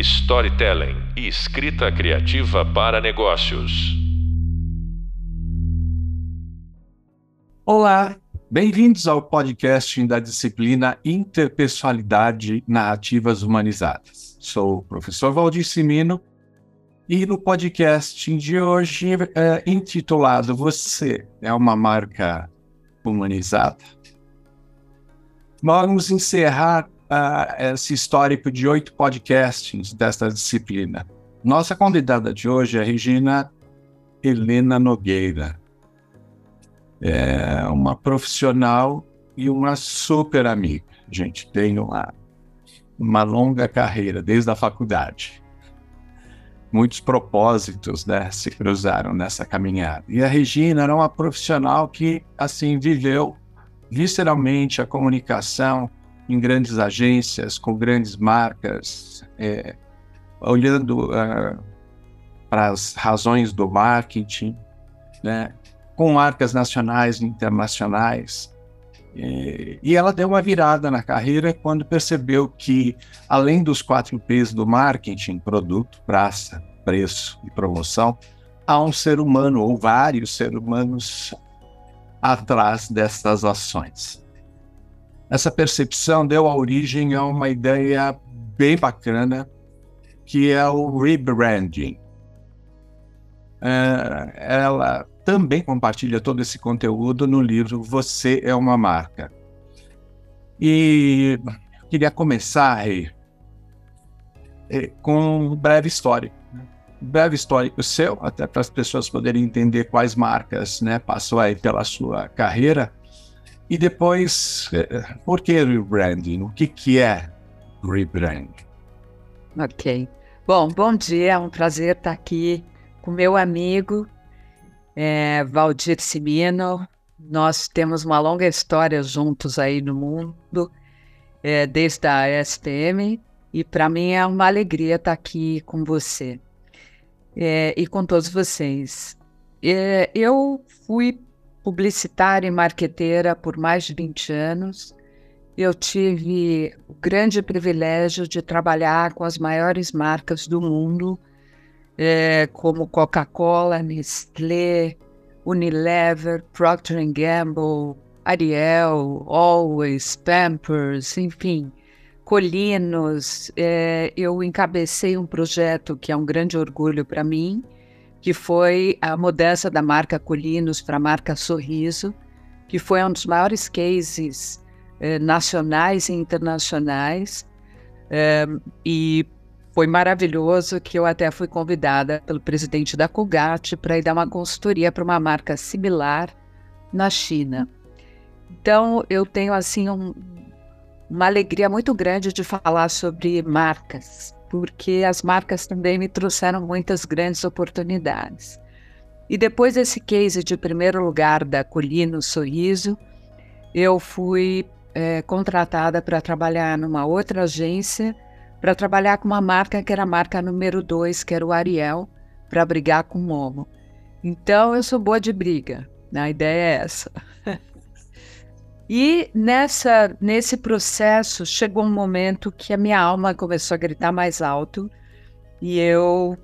storytelling e escrita criativa para negócios. Olá, bem-vindos ao podcast da disciplina Interpessoalidade Narrativas Humanizadas. Sou o professor Valdir Simino e no podcast de hoje é intitulado Você é uma marca humanizada? Vamos encerrar uh, esse histórico de oito podcasts desta disciplina. Nossa convidada de hoje é Regina Helena Nogueira. É uma profissional e uma super amiga. A gente tem uma, uma longa carreira desde a faculdade. Muitos propósitos né, se cruzaram nessa caminhada. E a Regina era uma profissional que, assim, viveu visceralmente a comunicação em grandes agências, com grandes marcas, é, olhando uh, para as razões do marketing, né, com marcas nacionais e internacionais. E, e ela deu uma virada na carreira quando percebeu que, além dos quatro P's do marketing, produto, praça, preço e promoção, há um ser humano ou vários seres humanos atrás dessas ações. Essa percepção deu origem a uma ideia bem bacana, que é o rebranding. É, ela também compartilha todo esse conteúdo no livro Você é uma Marca. E queria começar Rei, é, com um breve histórico. Né? Breve histórico seu, até para as pessoas poderem entender quais marcas né, passou aí pela sua carreira e depois, eh, por que rebranding? O que, que é rebranding? Ok. Bom, bom dia, é um prazer estar aqui com meu amigo é, Valdir Simino. Nós temos uma longa história juntos aí no mundo, é, desde a STM, e para mim é uma alegria estar aqui com você é, e com todos vocês. Eu fui publicitária e marqueteira por mais de 20 anos. Eu tive o grande privilégio de trabalhar com as maiores marcas do mundo, é, como Coca-Cola, Nestlé, Unilever, Procter Gamble, Ariel, Always, Pampers, enfim, Colinos. É, eu encabecei um projeto que é um grande orgulho para mim, que foi a mudança da marca Colinos para a marca Sorriso, que foi um dos maiores cases eh, nacionais e internacionais. Eh, e foi maravilhoso que eu até fui convidada pelo presidente da Colgate para ir dar uma consultoria para uma marca similar na China. Então, eu tenho assim um, uma alegria muito grande de falar sobre marcas, porque as marcas também me trouxeram muitas grandes oportunidades. E depois desse case de primeiro lugar da Colino Sorriso, eu fui é, contratada para trabalhar numa outra agência, para trabalhar com uma marca que era a marca número dois, que era o Ariel, para brigar com o Momo. Então eu sou boa de briga, né? a ideia é essa. E nessa, nesse processo chegou um momento que a minha alma começou a gritar mais alto e eu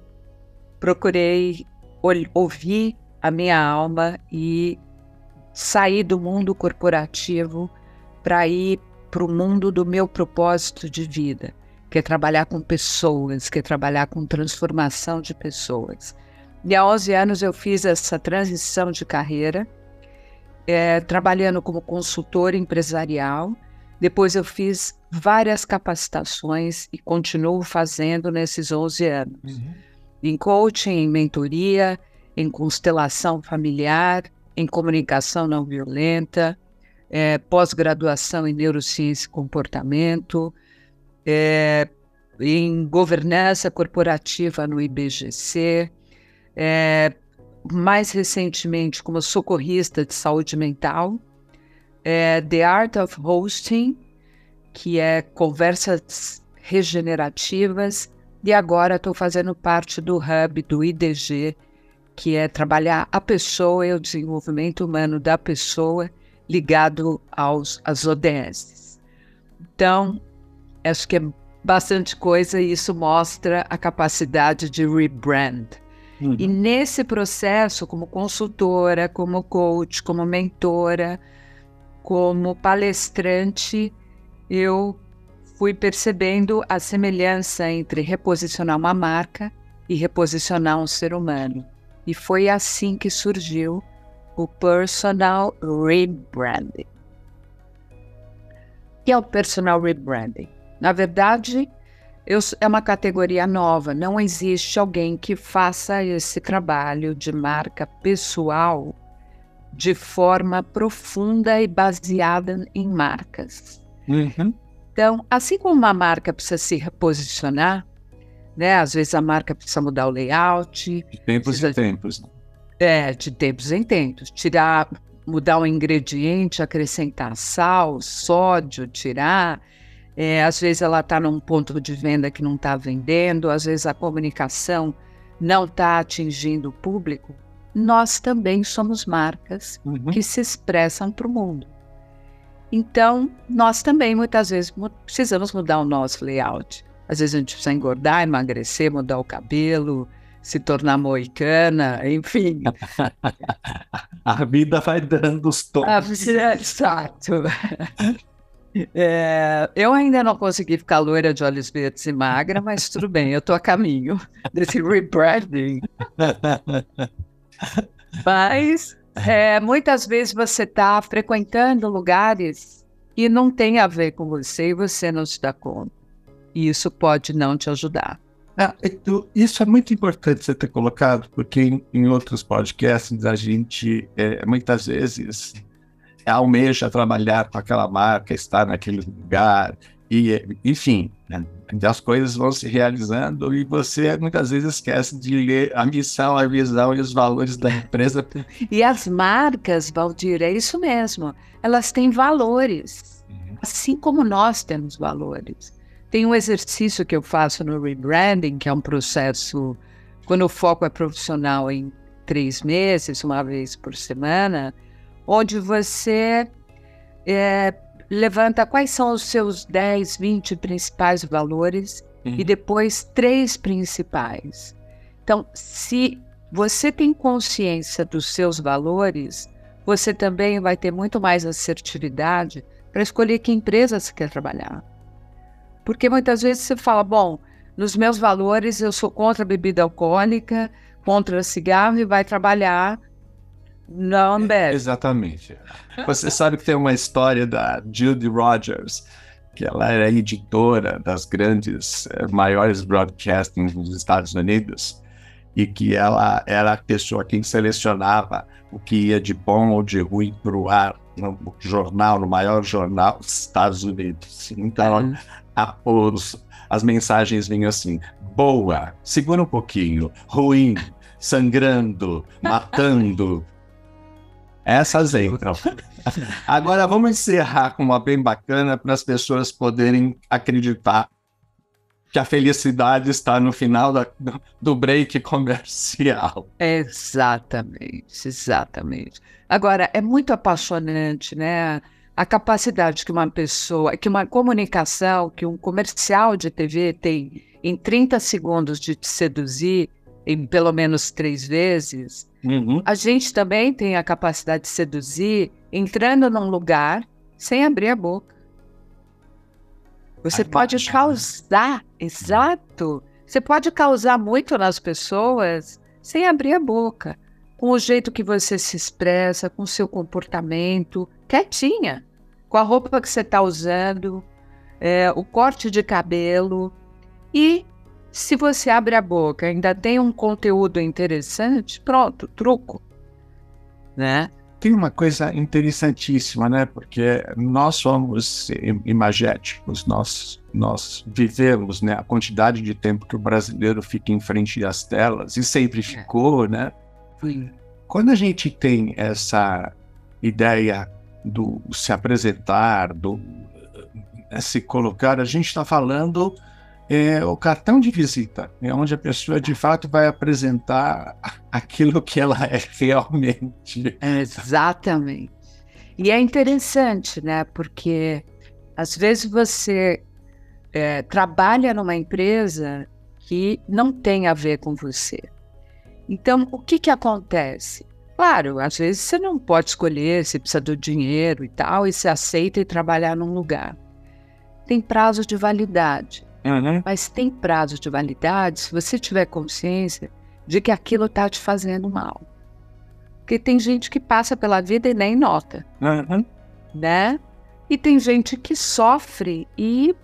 procurei ouvir a minha alma e sair do mundo corporativo para ir para o mundo do meu propósito de vida, que é trabalhar com pessoas, que é trabalhar com transformação de pessoas. E há 11 anos eu fiz essa transição de carreira é, trabalhando como consultor empresarial. Depois eu fiz várias capacitações e continuo fazendo nesses 11 anos. Uhum. Em coaching, em mentoria, em constelação familiar, em comunicação não violenta, é, pós-graduação em neurociência e comportamento, é, em governança corporativa no IBGC, é, mais recentemente como socorrista de saúde mental, é The Art of Hosting, que é conversas regenerativas, e agora estou fazendo parte do hub do IDG, que é trabalhar a pessoa e o desenvolvimento humano da pessoa ligado aos, às ODS. Então, acho que é bastante coisa e isso mostra a capacidade de rebrand. Uhum. E nesse processo, como consultora, como coach, como mentora, como palestrante, eu fui percebendo a semelhança entre reposicionar uma marca e reposicionar um ser humano. E foi assim que surgiu o Personal Rebranding. O que é o Personal Rebranding? Na verdade, eu, é uma categoria nova, não existe alguém que faça esse trabalho de marca pessoal de forma profunda e baseada em marcas. Uhum. Então, assim como uma marca precisa se reposicionar, né? Às vezes a marca precisa mudar o layout. De tempos precisa, em tempos. É, de tempos em tempos. Tirar, mudar um ingrediente, acrescentar sal, sódio, tirar. É, às vezes ela está num ponto de venda que não está vendendo, às vezes a comunicação não está atingindo o público. Nós também somos marcas uhum. que se expressam para o mundo. Então, nós também muitas vezes precisamos mudar o nosso layout. Às vezes a gente precisa engordar, emagrecer, mudar o cabelo, se tornar moicana, enfim. a vida vai dando os tons. Exato. É, eu ainda não consegui ficar loira de olhos verdes e magra, mas tudo bem, eu estou a caminho desse rebranding. mas é, muitas vezes você está frequentando lugares e não tem a ver com você e você não se dá conta. E isso pode não te ajudar. Ah, então, isso é muito importante você ter colocado, porque em, em outros podcasts a gente é, muitas vezes almeja trabalhar com aquela marca, estar naquele lugar, e enfim, né? as coisas vão se realizando e você muitas vezes esquece de ler a missão, a visão e os valores da empresa. E as marcas, Valdir, é isso mesmo, elas têm valores, uhum. assim como nós temos valores. Tem um exercício que eu faço no rebranding, que é um processo, quando o foco é profissional em três meses, uma vez por semana, onde você é, levanta quais são os seus 10, 20 principais valores uhum. e depois três principais. Então, se você tem consciência dos seus valores, você também vai ter muito mais assertividade para escolher que empresa você quer trabalhar. Porque muitas vezes você fala, bom, nos meus valores eu sou contra a bebida alcoólica, contra cigarro e vai trabalhar não Ambev. Exatamente. Você sabe que tem uma história da Judy Rogers, que ela era editora das grandes, eh, maiores broadcastings nos Estados Unidos, e que ela era a pessoa que selecionava o que ia de bom ou de ruim para o ar no jornal, no maior jornal dos Estados Unidos. Então, uhum. a, os, as mensagens vinham assim: boa, segura um pouquinho, ruim, sangrando, matando, essas entram. Agora vamos encerrar com uma bem bacana para as pessoas poderem acreditar que a felicidade está no final da, do break comercial. Exatamente, exatamente. Agora, é muito apaixonante, né? A capacidade que uma pessoa, que uma comunicação, que um comercial de TV tem em 30 segundos de te seduzir, em pelo menos três vezes, Uhum. A gente também tem a capacidade de seduzir entrando num lugar sem abrir a boca. Você Ai, pode causar, exato. Você pode causar muito nas pessoas sem abrir a boca, com o jeito que você se expressa, com o seu comportamento, quietinha, com a roupa que você está usando, é, o corte de cabelo e se você abre a boca, ainda tem um conteúdo interessante, pronto, truco, né? Tem uma coisa interessantíssima, né? Porque nós somos imagéticos, nós nós vivemos, né? A quantidade de tempo que o brasileiro fica em frente às telas e sempre é. ficou, né? Sim. Quando a gente tem essa ideia do se apresentar, do eh, se colocar, a gente está falando é o cartão de visita, é onde a pessoa de fato vai apresentar aquilo que ela é realmente. Exatamente. E é interessante, né? Porque às vezes você é, trabalha numa empresa que não tem a ver com você. Então, o que, que acontece? Claro, às vezes você não pode escolher se precisa do dinheiro e tal, e você aceita e trabalhar num lugar. Tem prazo de validade. Uhum. Mas tem prazo de validade se você tiver consciência de que aquilo está te fazendo mal. Porque tem gente que passa pela vida e nem nota, Uhum. né? E tem gente que sofre e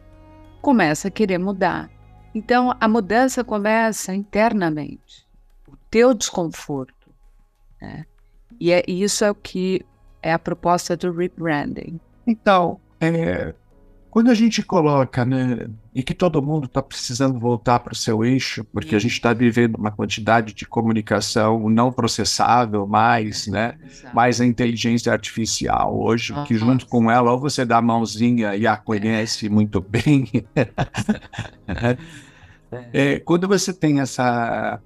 começa a querer mudar. Então, a mudança começa internamente. O teu desconforto, né? E é, isso é o que é a proposta do rebranding. Então, é, quando a gente coloca, né, e que todo mundo está precisando voltar para o seu eixo, porque a gente está vivendo uma quantidade de comunicação não processável mais, né? mais a inteligência artificial hoje, que junto com ela, ou você dá a mãozinha e a conhece muito bem. É, quando você tem essa,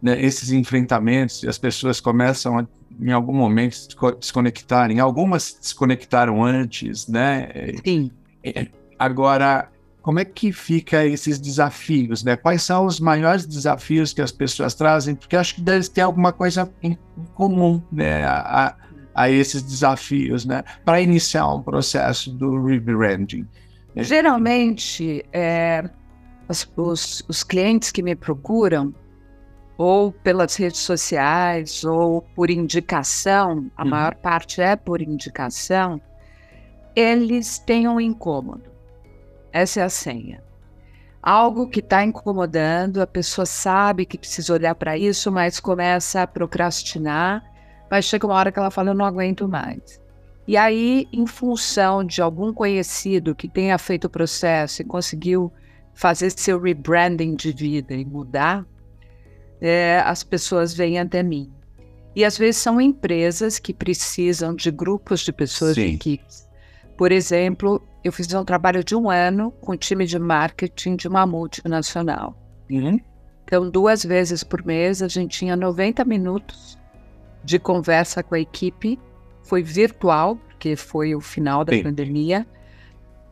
né, esses enfrentamentos e as pessoas começam a, em algum momento desconectarem, algumas se desconectaram antes, né? Sim. É, Agora, como é que fica esses desafios, né? Quais são os maiores desafios que as pessoas trazem? Porque acho que deve ter alguma coisa em comum, né? A, a- esses desafios, né? Para iniciar um processo do rebranding. Geralmente, é, os, os- os clientes que me procuram, ou pelas redes sociais, ou por indicação, a Uhum. maior parte é por indicação, eles têm um incômodo. Essa é a senha. Algo que está incomodando, a pessoa sabe que precisa olhar para isso, mas começa a procrastinar, mas chega uma hora que ela fala: Eu não aguento mais. E aí, em função de algum conhecido que tenha feito o processo e conseguiu fazer seu rebranding de vida e mudar, é, as pessoas vêm até mim. E às vezes são empresas que precisam de grupos de pessoas, de equipes. Por exemplo, eu fiz um trabalho de um ano com o time de marketing de uma multinacional. Então, duas vezes por mês, a gente tinha 90 minutos de conversa com a equipe. Foi virtual, porque foi o final da Sim. pandemia,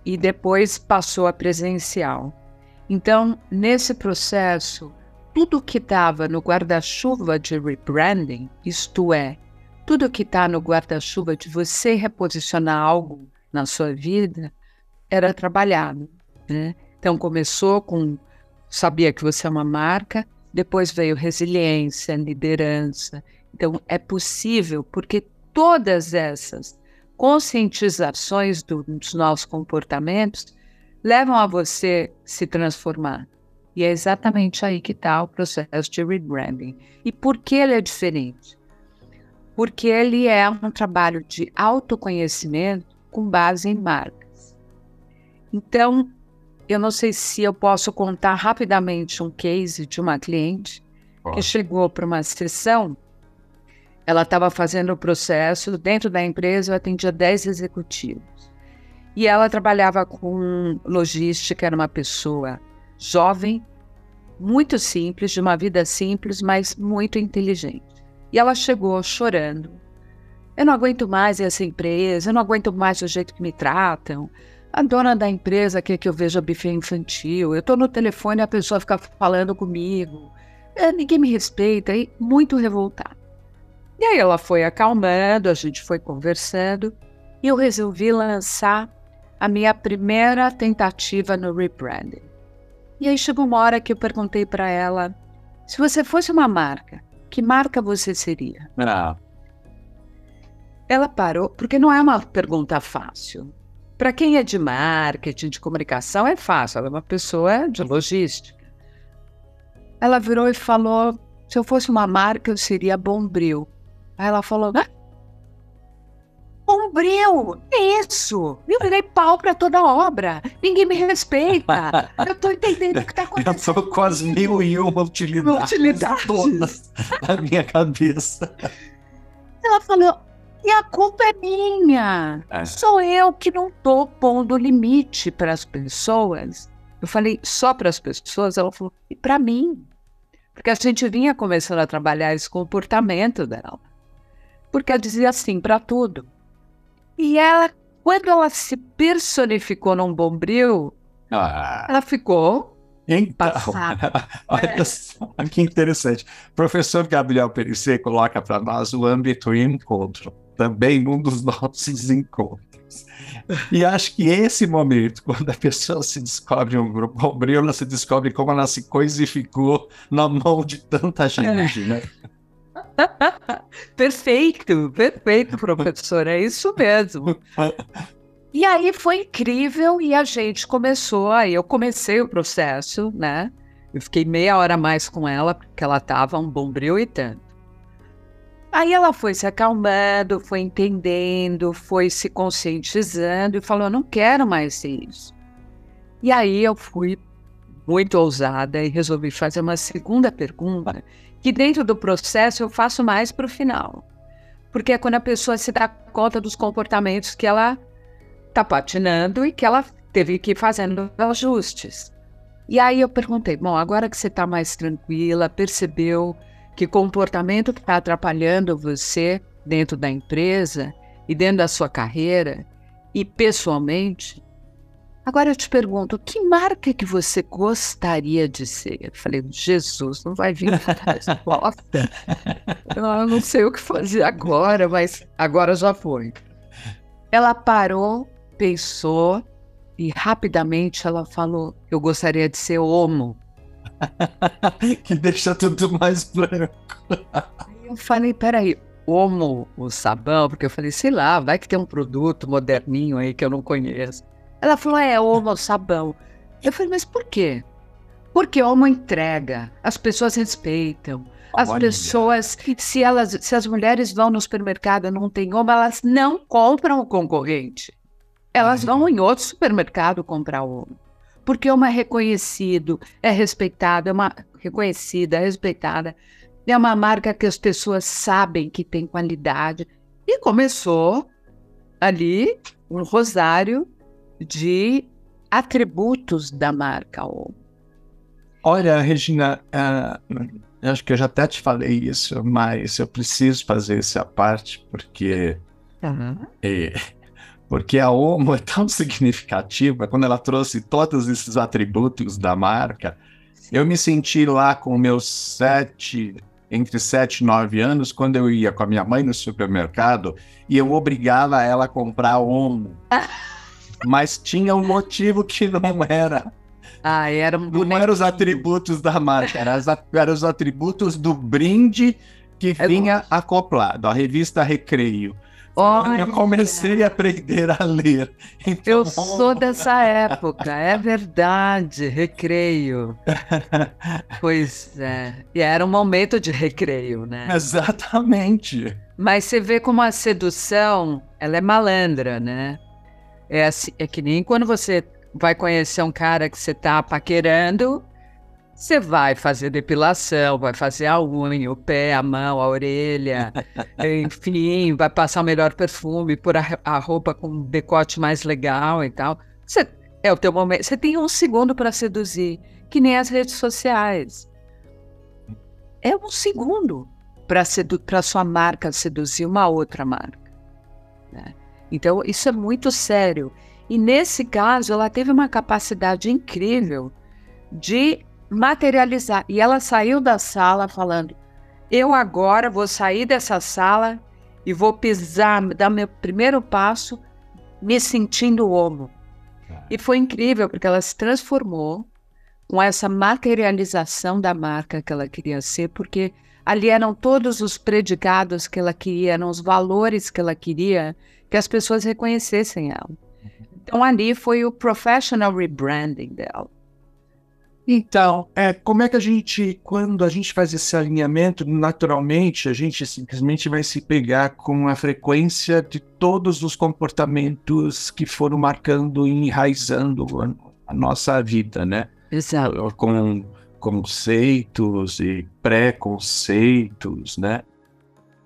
e depois passou a presencial. Então, nesse processo, tudo que estava no guarda-chuva de rebranding, isto é, tudo que está no guarda-chuva de você reposicionar algo na sua vida, era trabalhado. Né? Então, começou com sabia que você é uma marca, depois veio resiliência, liderança. Então, é possível, porque todas essas conscientizações do- dos nossos comportamentos levam a você se transformar. E é exatamente aí que está o processo de rebranding. E por que ele é diferente? Porque ele é um trabalho de autoconhecimento com base em marcas. Então, eu não sei se eu posso contar rapidamente um case de uma cliente que chegou para uma sessão. Ela estava fazendo o processo dentro da empresa, eu atendia 10 executivos. E ela trabalhava com logística, era uma pessoa jovem, muito simples, de uma vida simples, mas muito inteligente. E ela chegou chorando. Eu não aguento mais essa empresa, eu não aguento mais o jeito que me tratam. A dona da empresa quer que eu veja buffet infantil. Eu estou no telefone e a pessoa fica falando comigo. É, ninguém me respeita, e muito revoltada. E aí ela foi acalmando, a gente foi conversando, e eu resolvi lançar a minha primeira tentativa no rebranding. E aí chegou uma hora que eu perguntei para ela: se você fosse uma marca, que marca você seria? Ah, Ela parou, porque não é uma pergunta fácil. Para quem é de marketing, de comunicação, é fácil, ela é uma pessoa de logística. Ela virou e falou: se eu fosse uma marca, eu seria Bombril. Aí ela falou: ah, Bombril, é isso! Eu virei pau para toda obra, ninguém me respeita. Eu tô entendendo o que tá eu acontecendo. tô com as mil e uma utilidades, Utilidades. todas na minha cabeça. Ela falou: e a culpa é minha. É. Sou eu que não tô pondo limite para as pessoas. Eu falei só para as pessoas. Ela falou: e para mim? Porque a gente vinha começando a trabalhar esse comportamento dela. Porque ela dizia assim para tudo. E ela, quando ela se personificou num bombril, Ah. Ela ficou então, olha só, que interessante. Professor Gabriel Perissé coloca para nós o âmbito encontro, também um dos nossos encontros. E acho que esse momento, quando a pessoa se descobre um grupo bombril, ela se descobre como ela se coisificou na mão de tanta gente, né? perfeito, perfeito, professor, é isso mesmo. E aí foi incrível e a gente começou, aí eu comecei o processo, né? Eu fiquei meia hora mais com ela, porque ela tava um bombril e tanto. Aí ela foi se acalmando, foi entendendo, foi se conscientizando e falou: não quero mais ser isso. E aí eu fui muito ousada e resolvi fazer uma segunda pergunta, que dentro do processo eu faço mais para o final. Porque é quando a pessoa se dá conta dos comportamentos que ela está patinando e que ela teve que ir fazendo ajustes. E aí eu perguntei, bom, agora que você está mais tranquila, percebeu que comportamento está atrapalhando você dentro da empresa e dentro da sua carreira e pessoalmente, agora eu te pergunto, que marca que você gostaria de ser? Eu falei, Jesus, não vai vir resposta. eu não sei o que fazer agora, mas agora já foi. Ela parou pensou e rapidamente ela falou: Eu gostaria de ser homo. que deixa tudo mais branco. eu falei: Peraí, homo, o sabão? Porque eu falei: Sei lá, vai que tem um produto moderninho aí que eu não conheço. Ela falou: É, homo, sabão. Eu falei: Mas por quê? Porque homo entrega, as pessoas respeitam. As Olha. pessoas, se elas, se as mulheres vão no supermercado e não tem homo, elas não compram o concorrente. Elas vão em outro supermercado comprar ovo. Porque uma é reconhecido, é respeitado, é uma reconhecida, é respeitada. É uma marca que as pessoas sabem que tem qualidade. E começou ali um rosário de atributos da marca Omo. Olha, Regina, uh, acho que eu já até te falei isso, mas eu preciso fazer essa parte porque uhum. é, porque a Omo é tão significativa, quando ela trouxe todos esses atributos da marca, eu me senti lá com meus sete, entre sete e nove anos, quando eu ia com a minha mãe no supermercado e eu obrigava ela a comprar Omo. Mas tinha um motivo que não era. Ah, era um Não eram os atributos da marca, eram, eram os atributos do brinde que é vinha acoplado, a revista Recreio. Olha. Eu comecei a aprender a ler. Então... Eu sou dessa época, é verdade, recreio. pois é. E era um momento de recreio, né? Exatamente. Mas você vê como a sedução, ela é malandra, né? É, assim, é que nem quando você vai conhecer um cara que você tá paquerando, você vai fazer depilação, vai fazer a unha, o pé, a mão, a orelha, enfim, vai passar o melhor perfume, pôr a, a roupa com um decote mais legal e tal. Você, é o teu momento. Você tem um segundo para seduzir, que nem as redes sociais. É um segundo para sedu sua marca seduzir uma outra marca. Né? Então, isso é muito sério. E nesse caso, ela teve uma capacidade incrível de materializar. E ela saiu da sala falando: Eu agora vou sair dessa sala e vou pisar, dar meu primeiro passo, me sentindo homo. E foi incrível, porque ela se transformou com essa materialização da marca que ela queria ser, porque ali eram todos os predicados que ela queria, eram os valores que ela queria que as pessoas reconhecessem ela. Uhum. Então ali foi o professional rebranding dela. Então, é, como é que a gente, quando a gente faz esse alinhamento, naturalmente a gente simplesmente vai se pegar com a frequência de todos os comportamentos que foram marcando e enraizando a, a nossa vida, né? Exato. Com conceitos e preconceitos, né?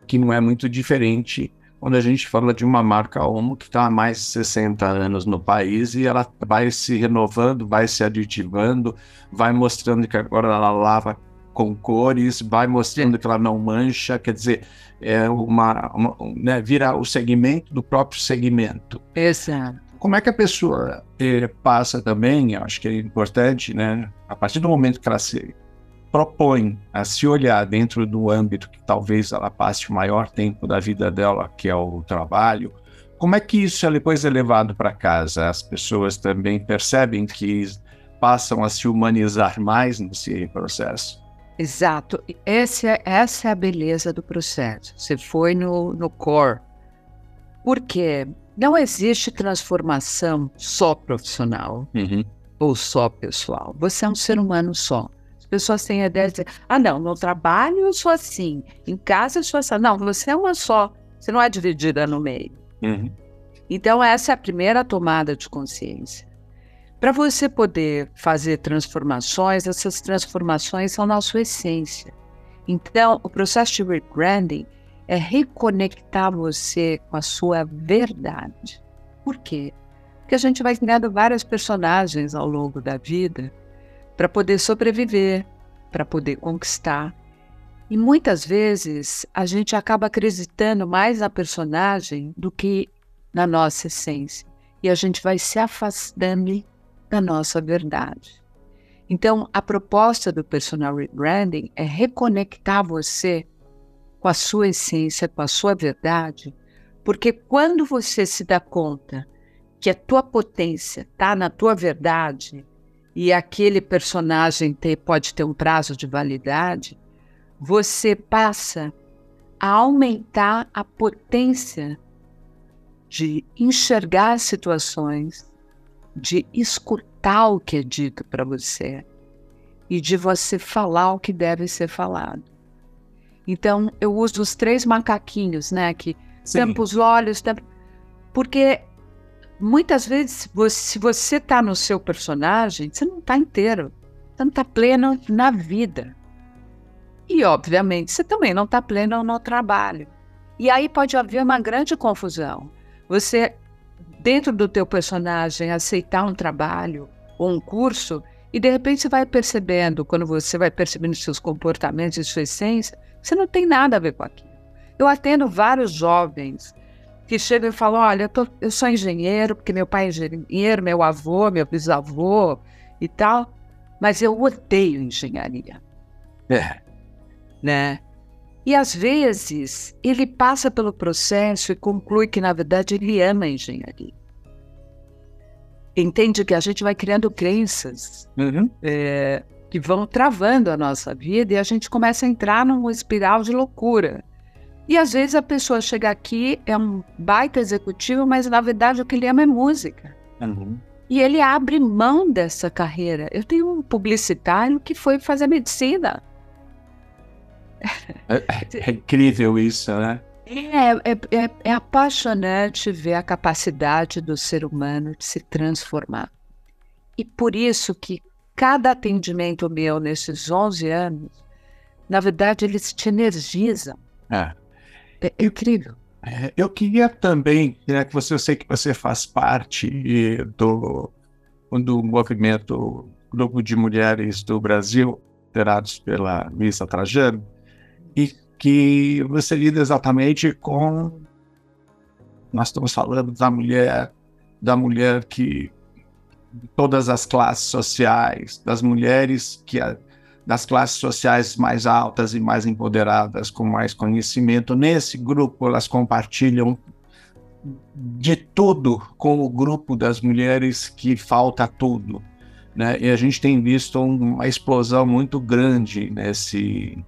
Que não é muito diferente quando a gente fala de uma marca Omo que está há mais de 60 anos no país e ela vai se renovando, vai se aditivando, vai mostrando que agora ela lava com cores, vai mostrando que ela não mancha, quer dizer, é uma, uma né, vira o segmento do próprio segmento. Exato. como é que a pessoa eh, passa também, acho que é importante, né? A partir do momento que ela se propõe a se olhar dentro do âmbito que talvez ela passe o maior tempo da vida dela, que é o trabalho, como é que isso é depois é levado para casa? As pessoas também percebem que passam a se humanizar mais nesse processo? Exato. Essa, é, essa é a beleza do processo. Você foi no, no core. Porque não existe transformação só profissional uhum. ou só pessoal. Você é um ser humano só pessoas têm a ideia de dizer, ah, não, no trabalho eu sou assim, em casa eu sou assim. Não, você é uma só, você não é dividida no meio. Uhum. Então, essa é a primeira tomada de consciência. Para você poder fazer transformações, essas transformações são na sua essência. Então, o processo de rebranding é reconectar você com a sua verdade. Por quê? Porque a gente vai criando vários personagens ao longo da vida para poder sobreviver, para poder conquistar. E muitas vezes a gente acaba acreditando mais na personagem do que na nossa essência. E a gente vai se afastando da nossa verdade. Então, a proposta do personal rebranding é reconectar você com a sua essência, com a sua verdade, porque quando você se dá conta que a tua potência está na tua verdade, e aquele personagem ter, pode ter um prazo de validade, você passa a aumentar a potência de enxergar situações, de escutar o que é dito para você e de você falar o que deve ser falado. Então, eu uso os três macaquinhos, né? Que tampa os olhos, tampa... porque muitas vezes, se você está no seu personagem, você não está inteiro. Você não está pleno na vida. E, obviamente, você também não está pleno no trabalho. E aí pode haver uma grande confusão. Você, dentro do teu personagem, aceitar um trabalho ou um curso e, de repente, você vai percebendo, quando você vai percebendo seus comportamentos e sua essência, você não tem nada a ver com aquilo. Eu atendo vários jovens que chegam e falam: Olha, eu, tô, eu sou engenheiro, porque meu pai é engenheiro, meu avô, meu bisavô e tal, mas eu odeio engenharia. É. Né? E às vezes ele passa pelo processo e conclui que, na verdade, ele ama a engenharia. Entende que a gente vai criando crenças uhum. é, que vão travando a nossa vida e a gente começa a entrar numa espiral de loucura. E às vezes a pessoa chega aqui, é um baita executivo, mas na verdade o que ele ama é música. Uhum. E ele abre mão dessa carreira. Eu tenho um publicitário que foi fazer medicina. É, é incrível isso, né? É, é, é, é, apaixonante ver a capacidade do ser humano de se transformar. E por isso que cada atendimento meu nesses 11 anos, na verdade, eles te energizam. É. É incrível. É, eu queria também, né, que você, eu sei que você faz parte do, do movimento Grupo de Mulheres do Brasil, liderados pela Luísa Trajano, e que você lida exatamente com. Nós estamos falando da mulher, da mulher que. todas as classes sociais, das mulheres que das classes sociais mais altas e mais empoderadas, com mais conhecimento. Nesse grupo, elas compartilham de tudo com o grupo das mulheres que falta tudo. Né? E a gente tem visto uma explosão muito grande nesse.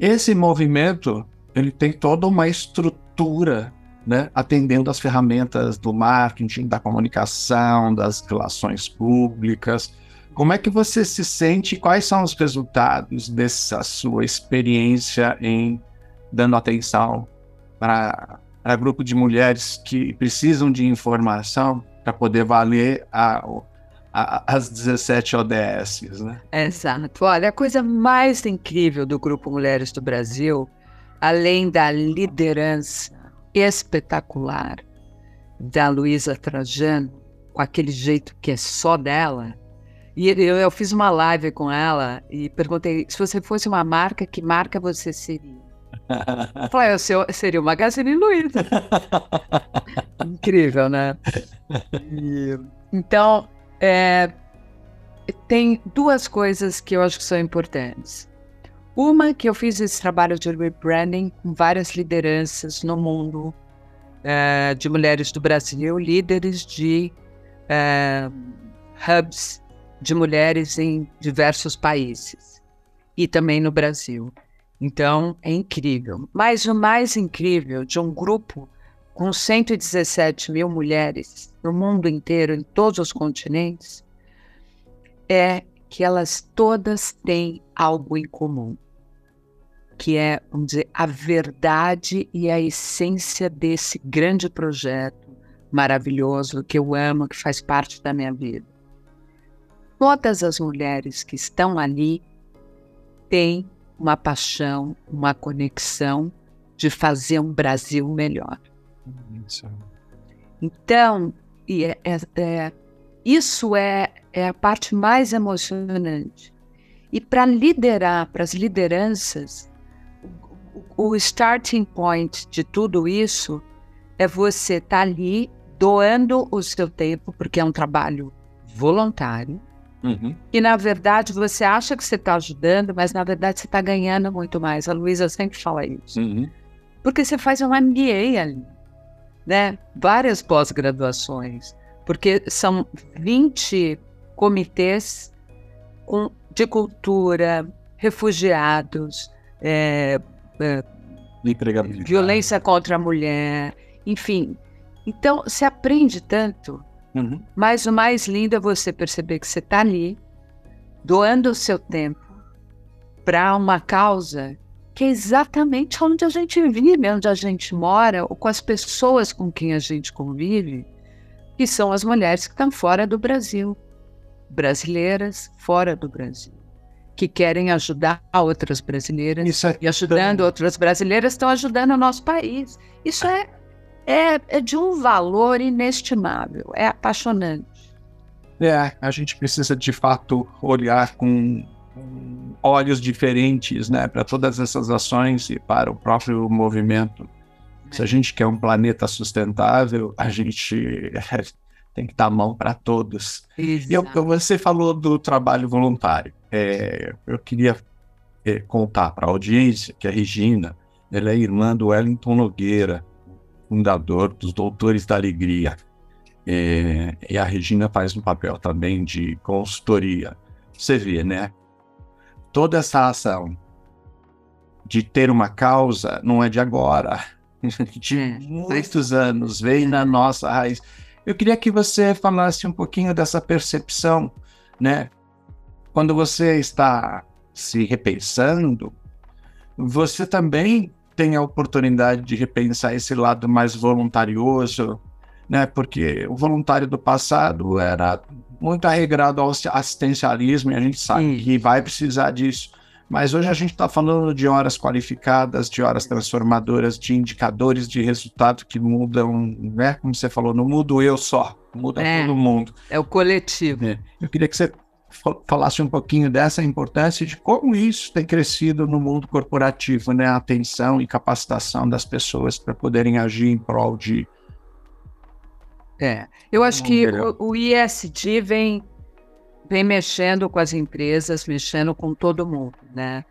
Esse movimento ele tem toda uma estrutura né, atendendo às ferramentas do marketing, da comunicação, das relações públicas, como é que você se sente? Quais são os resultados dessa sua experiência em dando atenção para, grupo de mulheres que precisam de informação para poder valer a, a, as 17 ODS, né? Exato. Olha, a coisa mais incrível do Grupo Mulheres do Brasil, além da liderança espetacular da Luísa Trajano, com aquele jeito que é só dela, e eu, eu fiz uma live com ela e perguntei: se você fosse uma marca, que marca você seria? Falei, eu seu- seria o Magazine Luiza. Incrível, né? E, então, é, tem duas coisas que eu acho que são importantes. Uma, que eu fiz esse trabalho de rebranding com várias lideranças no mundo é, de mulheres do Brasil, líderes de é, hubs de mulheres em diversos países e também no Brasil. Então, é incrível. Mas o mais incrível de um grupo com 117 mil mulheres no mundo inteiro, em todos os continentes, é que elas todas têm algo em comum, que é, vamos dizer, a verdade e a essência desse grande projeto maravilhoso que eu amo, que faz parte da minha vida. Todas as mulheres que estão ali têm uma paixão, uma conexão de fazer um Brasil melhor. Isso. Então, e é- é- é- isso é, é a parte mais emocionante. E para liderar, para as lideranças, o, o starting point de tudo isso é você estar ali doando o seu tempo, porque é um trabalho voluntário. Uhum. E na verdade você acha que você está ajudando, mas na verdade você está ganhando muito mais. A Luísa sempre fala isso. Uhum. Porque você faz um MBA ali, né? Várias pós-graduações, porque são 20 comitês com- de cultura, refugiados, é, Empregabilidade. violência contra a mulher, enfim. Então, você aprende tanto, Uhum. mas o mais lindo é você perceber que você está ali, doando o seu tempo para uma causa que é exatamente onde a gente vive, onde a gente mora, ou com as pessoas com quem a gente convive, que são as mulheres que estão fora do Brasil, brasileiras fora do Brasil, que querem ajudar outras brasileiras Isso é e ajudando outras brasileiras estão ajudando o nosso país. Isso é, é, é de um valor inestimável, é apaixonante. É, a gente precisa de fato olhar com olhos diferentes, né, para todas essas ações e para o próprio movimento. Se a gente quer um planeta sustentável, a gente tem que dar mão para todos. E eu- Exato. você falou do trabalho voluntário. É, eu queria é, contar para a audiência que a Regina ela é irmã do Wellington Nogueira, fundador dos Doutores da Alegria. É, e a Regina faz um papel também de consultoria. Você vê, né? Toda essa ação de ter uma causa não é de agora, de muitos anos, vem na nossa raiz. Eu queria que você falasse um pouquinho dessa percepção, né? Quando você está se repensando, você também tem a oportunidade de repensar esse lado mais voluntarioso, né? Porque o voluntário do passado era muito arregrado ao assistencialismo e a gente sabe Isso. que vai precisar disso. Mas hoje a gente está falando de horas qualificadas, de horas transformadoras, de indicadores de resultado que mudam, né? Como você falou, não mudo eu só, muda É. todo mundo. É o coletivo. É. Eu queria que você falasse um pouquinho dessa importância de como isso tem crescido no mundo corporativo, né? A atenção e capacitação das pessoas para poderem agir em prol de. É. Eu acho que o, o ISD vem, vem mexendo com as empresas, mexendo com todo mundo, né?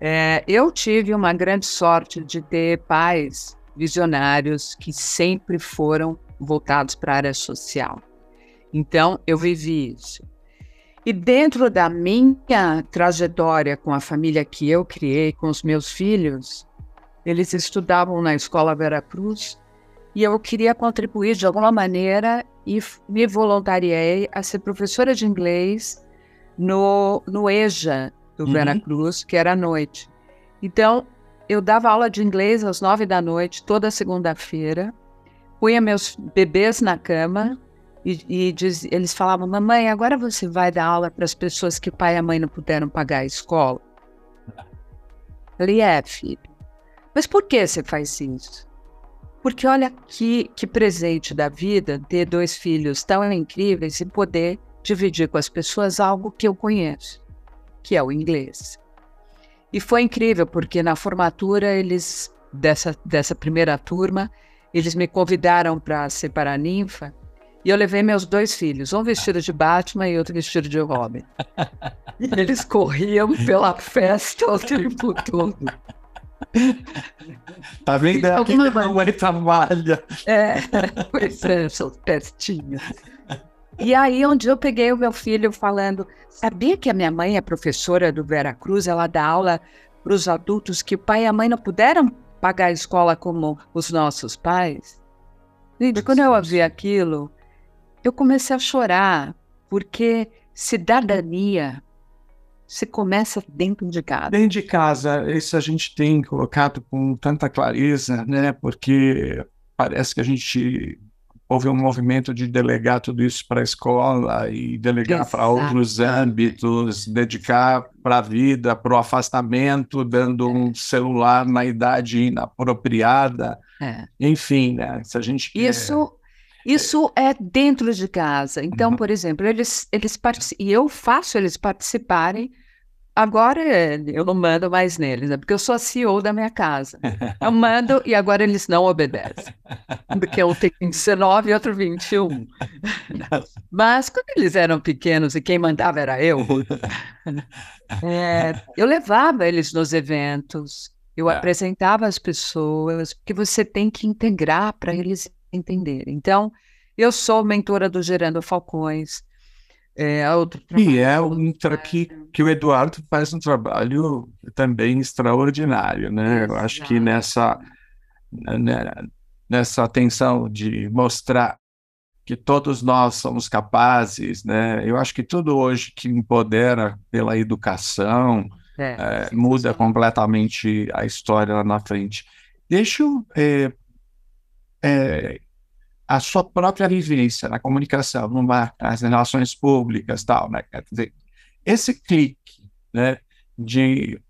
É, eu tive uma grande sorte de ter pais visionários que sempre foram voltados para a área social. Então, eu vivi isso. E dentro da minha trajetória com a família que eu criei, com os meus filhos, eles estudavam na Escola Vera Cruz e eu queria contribuir de alguma maneira e me voluntariei a ser professora de inglês no, no EJA do Uhum. Vera Cruz, que era à noite. Então, eu dava aula de inglês às nove da noite, toda segunda-feira, punha meus bebês na cama e, e diz- eles falavam: Mamãe, agora você vai dar aula para as pessoas que o pai e a mãe não puderam pagar a escola? Falei: É, filho. Mas por que você faz isso? Porque olha que, que presente da vida ter dois filhos tão incríveis e poder dividir com as pessoas algo que eu conheço, que é o inglês. E foi incrível, porque na formatura eles dessa, dessa primeira turma, eles me convidaram para ser paraninfa e eu levei meus dois filhos, um vestido de Batman e outro vestido de Robin. E eles corriam pela festa o tempo todo. Tá vendo? É aqui que a mãe trabalha. É, pois é, essas pestinhas. E aí, um dia eu peguei o meu filho falando: Sabia que a minha mãe é professora do Vera Cruz? Ela dá aula para os adultos que o pai e a mãe não puderam pagar a escola como os nossos pais? Gente, quando eu ouvi aquilo, eu comecei a chorar, porque cidadania se começa dentro de casa. Dentro de casa, isso a gente tem colocado com tanta clareza, né? Porque parece que a gente houve um movimento de delegar tudo isso para a escola e delegar para outros âmbitos, dedicar para a vida, para o afastamento, dando um celular na idade inapropriada. É. Enfim, né? Se a gente isso isso é dentro de casa. Então, uhum. por exemplo, eles, eles e eu faço eles participarem. Agora eu não mando mais neles, né? porque eu sou a CEO da minha casa. Eu mando e agora eles não obedecem. Porque um tem 19 e outro 21. Mas quando eles eram pequenos e quem mandava era eu, é, eu levava eles nos eventos, eu é. apresentava as pessoas, porque você tem que integrar para eles entender. Então, eu sou mentora do Gerando Falcões. É outro e é um que, que o Eduardo faz um trabalho também extraordinário, né? Eu acho que nessa, né, nessa atenção de mostrar que todos nós somos capazes, né? Eu acho que tudo hoje que empodera pela educação é, é, muda completamente a história lá na frente. Deixa eu é, é, a sua própria vivência na comunicação, numa, nas relações públicas, tal, né? Quer dizer, esse clique, né, de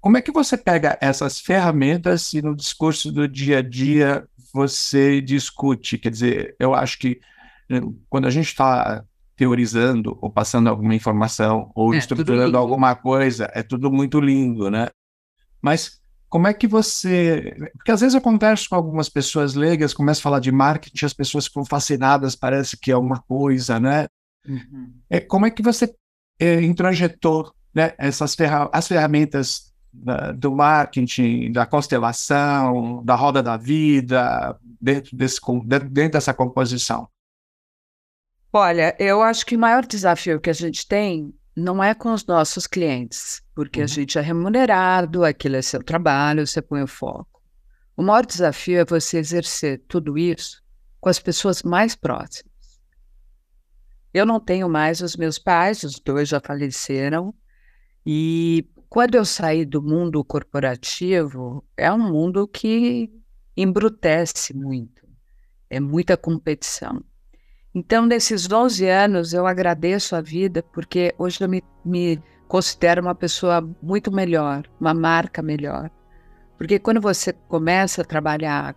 como é que você pega essas ferramentas e no discurso do dia a dia você discute? Quer dizer, eu acho que né, quando a gente está teorizando ou passando alguma informação ou é, estruturando alguma coisa, é tudo muito lindo, né? Mas como é que você. Porque às vezes eu converso com algumas pessoas leigas, começo a falar de marketing, as pessoas ficam fascinadas, parece que é uma coisa, né? Uhum. É, como é que você é, introjetou né, essas ferra as ferramentas da, do marketing, da constelação, da roda da vida, dentro, desse, dentro dessa composição? Olha, eu acho que o maior desafio que a gente tem não é com os nossos clientes, porque uhum. a gente é remunerado, aquilo é seu trabalho, você põe o foco. O maior desafio é você exercer tudo isso com as pessoas mais próximas. Eu não tenho mais os meus pais, os dois já faleceram, e quando eu saí do mundo corporativo, é um mundo que embrutece muito, é muita competição. Então, nesses 11 anos, eu agradeço a vida, porque hoje eu me, me considero uma pessoa muito melhor, uma marca melhor. Porque quando você começa a trabalhar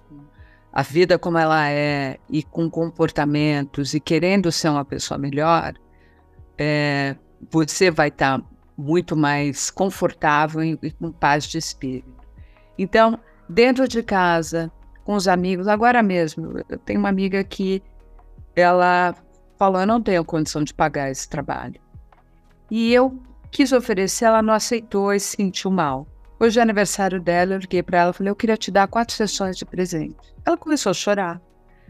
a vida como ela é e com comportamentos e querendo ser uma pessoa melhor, é, você vai estar tá muito mais confortável e, e com paz de espírito. Então, dentro de casa, com os amigos, agora mesmo, eu tenho uma amiga que ela falou: Eu não tenho condição de pagar esse trabalho. E eu quis oferecer, ela não aceitou e se sentiu mal. Hoje é aniversário dela, eu liguei para ela e falei: Eu queria te dar quatro sessões de presente. Ela começou a chorar.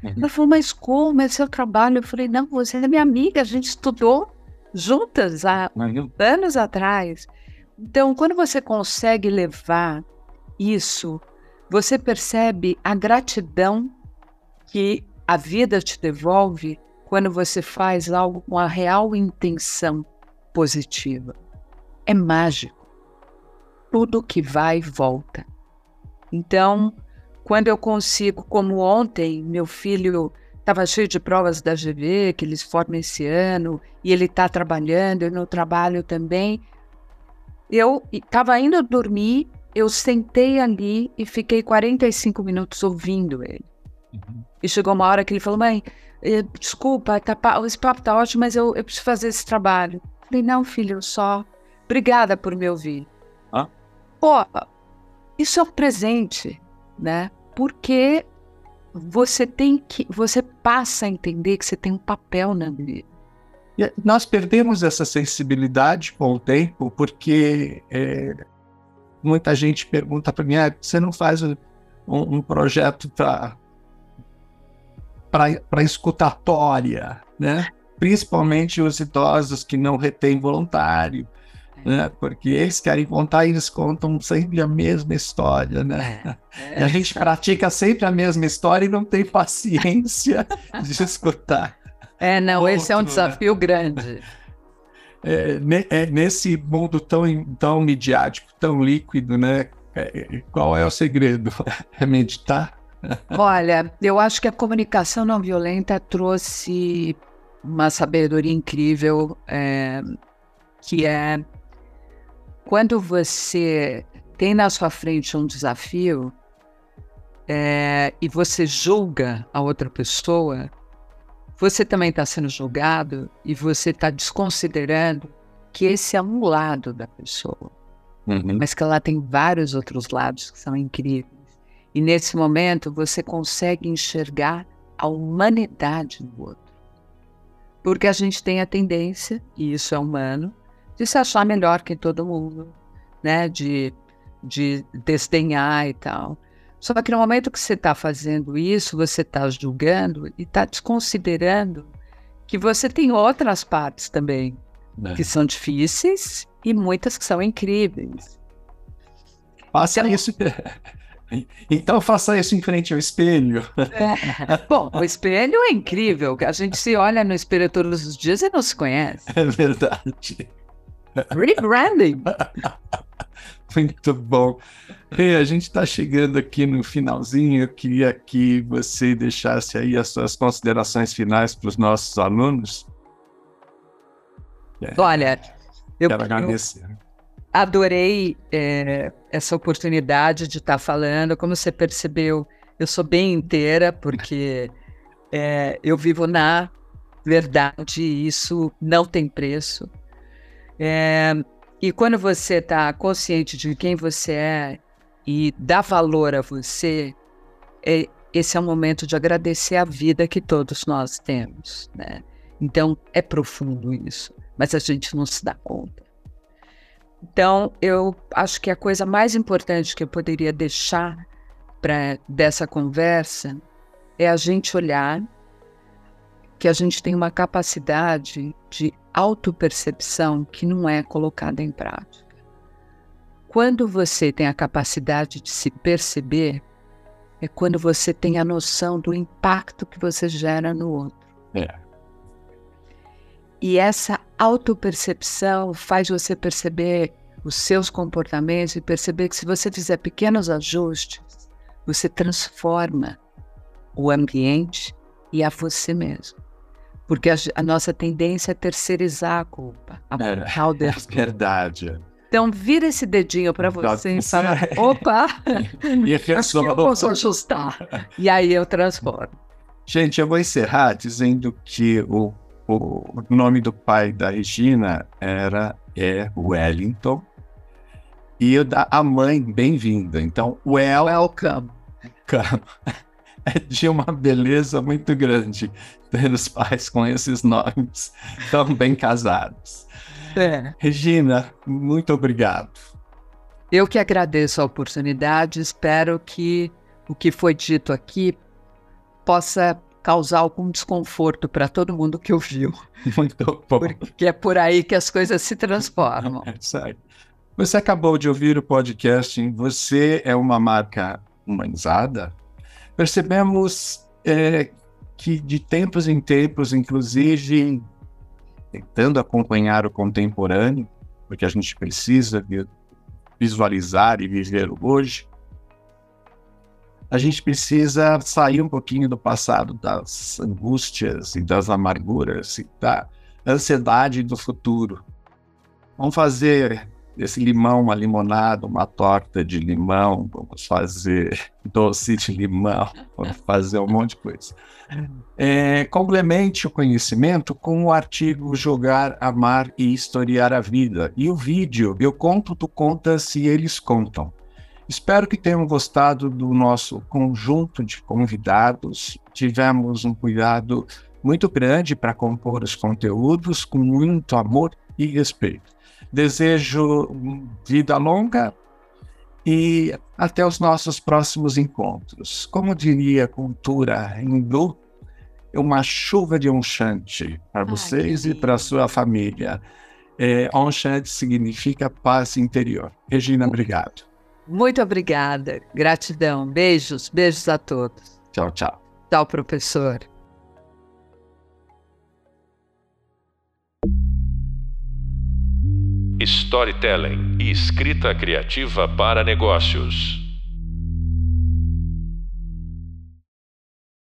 Uhum. Ela falou: Mas como? É seu trabalho? Eu falei: Não, você é minha amiga, a gente estudou juntas há uhum. anos atrás. Então, quando você consegue levar isso, você percebe a gratidão que a vida te devolve quando você faz algo com a real intenção positiva. É mágico. Tudo que vai volta. Então, quando eu consigo, como ontem, meu filho estava cheio de provas da GV, que eles formam esse ano, e ele está trabalhando, eu no trabalho também. Eu estava indo dormir, eu sentei ali e fiquei 45 minutos ouvindo ele. Uhum. E chegou uma hora que ele falou: Mãe, eh, desculpa, tá, esse papo tá ótimo, mas eu, eu preciso fazer esse trabalho. Falei: Não, filho, só. Obrigada por me ouvir. Ah? Pô, isso é um presente, né? Porque você tem que, você passa a entender que você tem um papel na vida. E nós perdemos essa sensibilidade com o tempo, porque é, muita gente pergunta para mim: ah, você não faz um, um projeto para escutatória, né? principalmente os idosos que não retêm voluntário, né? Porque eles querem contar e eles contam sempre a mesma história, né? É, é. E a gente pratica sempre a mesma história e não tem paciência de escutar. É, não, Outro, esse é um né? desafio né? grande. É, é, nesse mundo tão, tão midiático, tão líquido, né? É, qual é o segredo? É meditar? Olha, eu acho que a comunicação não violenta trouxe uma sabedoria incrível, é, que é quando você tem na sua frente um desafio é, e você julga a outra pessoa, você também está sendo julgado e você está desconsiderando que esse é um lado da pessoa, uhum. mas que ela tem vários outros lados que são incríveis. E nesse momento você consegue enxergar a humanidade do outro. Porque a gente tem a tendência, e isso é humano, de se achar melhor que todo mundo, né? De, de desdenhar e tal. Só que no momento que você está fazendo isso, você está julgando e está desconsiderando que você tem outras partes também é. que são difíceis e muitas que são incríveis. Faça então, isso. Então faça isso em frente ao espelho. É. Bom, o espelho é incrível. A gente se olha no espelho todos os dias e não se conhece. É verdade. Rebranding. Muito bom. E a gente está chegando aqui no finalzinho. Eu queria que você deixasse aí as suas considerações finais para os nossos alunos. É. Olha, eu quero agradecer. Eu adorei é, essa oportunidade de estar tá falando. Como você percebeu, eu sou bem inteira, porque é, eu vivo na verdade e isso não tem preço. É, e quando você está consciente de quem você é e dá valor a você, é, esse é o momento de agradecer a vida que todos nós temos. Né? Então, é profundo isso, mas a gente não se dá conta. Então, eu acho que a coisa mais importante que eu poderia deixar para dessa conversa é a gente olhar que a gente tem uma capacidade de autopercepção que não é colocada em prática. Quando você tem a capacidade de se perceber, é quando você tem a noção do impacto que você gera no outro. É. E essa autopercepção faz você perceber os seus comportamentos e perceber que se você fizer pequenos ajustes, você transforma o ambiente e a você mesmo. Porque a, a nossa tendência é terceirizar a culpa. A é, é verdade. Então, vira esse dedinho para você e fala: opa, e acho que eu posso ajustar. E aí eu transformo. Gente, eu vou encerrar dizendo que o o nome do pai da Regina era é Wellington e o da a mãe bem-vinda. Então, well, welcome. welcome. É de uma beleza muito grande ter os pais com esses nomes tão bem casados. É. Regina, muito obrigado. Eu que agradeço a oportunidade, espero que o que foi dito aqui possa causar algum desconforto para todo mundo que ouviu. Muito bom. Porque é por aí que as coisas se transformam. É, certo. Você acabou de ouvir o podcast Você é uma marca humanizada? Percebemos é, que de tempos em tempos, inclusive tentando acompanhar o contemporâneo, porque a gente precisa visualizar e viver hoje, a gente precisa sair um pouquinho do passado, das angústias e das amarguras e da ansiedade do futuro. Vamos fazer esse limão, uma limonada, uma torta de limão, vamos fazer doce de limão, vamos fazer um monte de coisa. É, complemente o conhecimento com o artigo Jogar, Amar e Historiar a Vida. E o vídeo Eu Conto, Tu Contas e Eles Contam. Espero que tenham gostado do nosso conjunto de convidados. Tivemos um cuidado muito grande para compor os conteúdos com muito amor e respeito. Desejo vida longa e até os nossos próximos encontros. Como diria a cultura hindu, é uma chuva de Onchante para vocês e para sua família. É, Onchante significa paz interior. Regina, obrigado. Muito obrigada. Gratidão. Beijos. Beijos a todos. Tchau, tchau. Tchau, professor. Storytelling e escrita criativa para negócios.